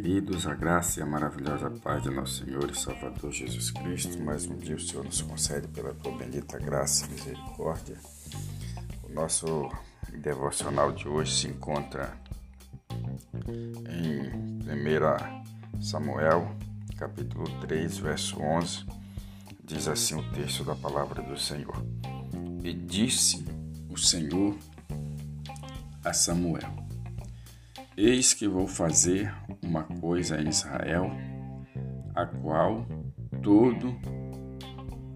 queridos, a graça e a maravilhosa paz de nosso Senhor e Salvador Jesus Cristo. Mais um dia o Senhor nos concede pela tua bendita graça e misericórdia. O nosso devocional de hoje se encontra em 1 Samuel, capítulo 3, verso 11. Diz assim o texto da palavra do Senhor: E disse o Senhor a Samuel: Eis que vou fazer uma coisa em Israel, a qual todo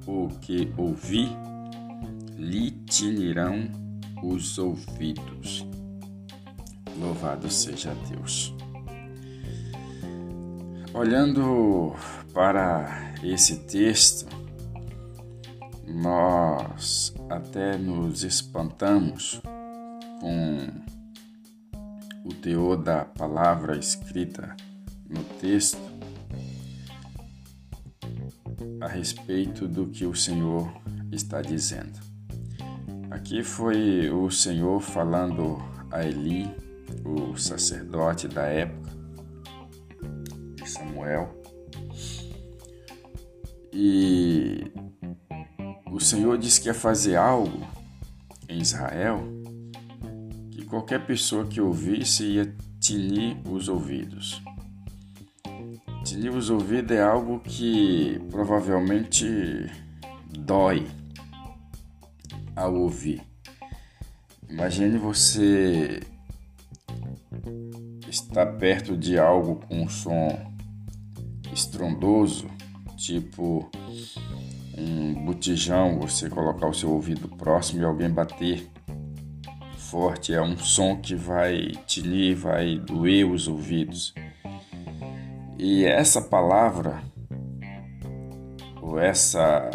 o que ouvi lhe tinirão os ouvidos. Louvado seja Deus. Olhando para esse texto, nós até nos espantamos com o teor da palavra escrita no texto a respeito do que o Senhor está dizendo. Aqui foi o Senhor falando a Eli, o sacerdote da época de Samuel, e o Senhor disse que ia fazer algo em Israel qualquer pessoa que ouvisse ia tinir os ouvidos. Tinir os ouvidos é algo que provavelmente dói ao ouvir. Imagine você estar perto de algo com um som estrondoso, tipo um botijão, você colocar o seu ouvido próximo e alguém bater forte, é um som que vai tinir, vai doer os ouvidos. E essa palavra, ou essa,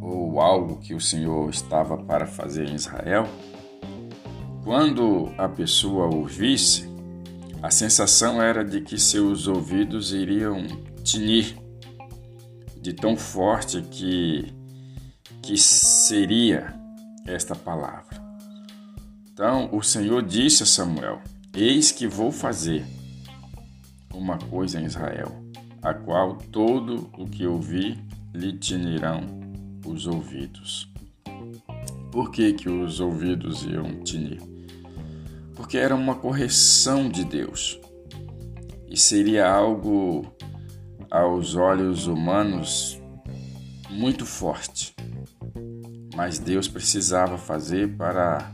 ou algo que o Senhor estava para fazer em Israel, quando a pessoa ouvisse, a sensação era de que seus ouvidos iriam tinir, de tão forte que, que seria esta palavra. Então o Senhor disse a Samuel: Eis que vou fazer uma coisa em Israel, a qual todo o que ouvir lhe tinirão os ouvidos. Por que, que os ouvidos iam tinir? Porque era uma correção de Deus e seria algo aos olhos humanos muito forte mas Deus precisava fazer para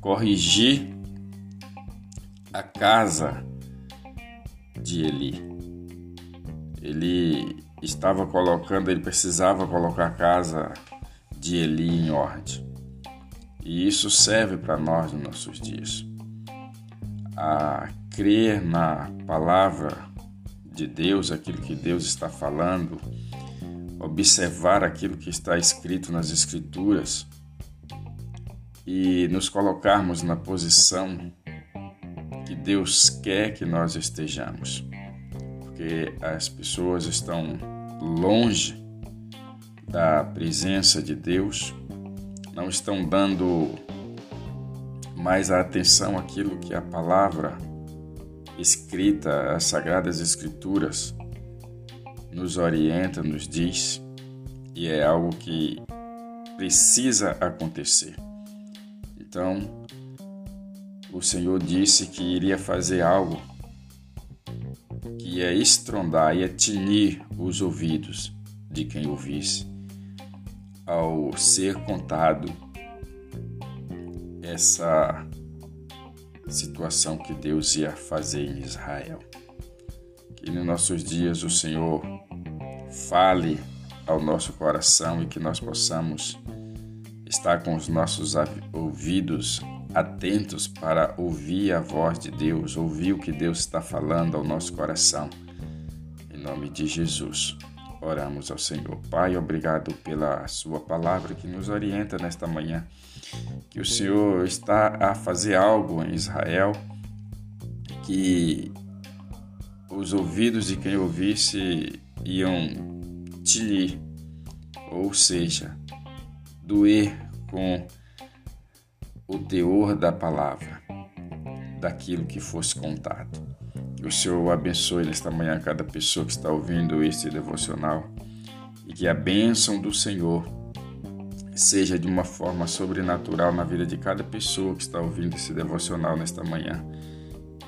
corrigir a casa de Eli. Ele estava colocando, ele precisava colocar a casa de Eli em ordem. E isso serve para nós nos nossos dias. A crer na palavra de Deus, aquilo que Deus está falando, observar aquilo que está escrito nas Escrituras e nos colocarmos na posição que Deus quer que nós estejamos, porque as pessoas estão longe da presença de Deus, não estão dando mais atenção àquilo que a palavra escrita, as sagradas escrituras nos orienta, nos diz, e é algo que precisa acontecer. Então, o Senhor disse que iria fazer algo que ia estrondar, ia tinir os ouvidos de quem ouvisse, ao ser contado essa situação que Deus ia fazer em Israel. Que nos nossos dias o Senhor fale ao nosso coração e que nós possamos estar com os nossos ouvidos atentos para ouvir a voz de Deus, ouvir o que Deus está falando ao nosso coração. Em nome de Jesus, oramos ao Senhor. Pai, obrigado pela Sua palavra que nos orienta nesta manhã. Que o Senhor está a fazer algo em Israel que os ouvidos de quem ouvisse iam tinir, ou seja, doer com o teor da palavra, daquilo que fosse contado. Que o Senhor abençoe nesta manhã cada pessoa que está ouvindo este devocional e que a bênção do Senhor seja de uma forma sobrenatural na vida de cada pessoa que está ouvindo esse devocional nesta manhã.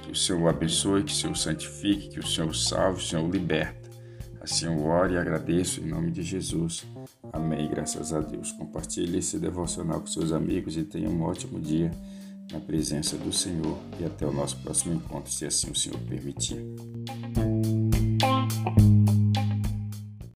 Que o Senhor o abençoe, que o Senhor o santifique, que o Senhor o salve, que o Senhor o liberta. Assim eu oro e agradeço em nome de Jesus. Amém. Graças a Deus. Compartilhe esse devocional com seus amigos e tenha um ótimo dia na presença do Senhor e até o nosso próximo encontro, se assim o Senhor permitir.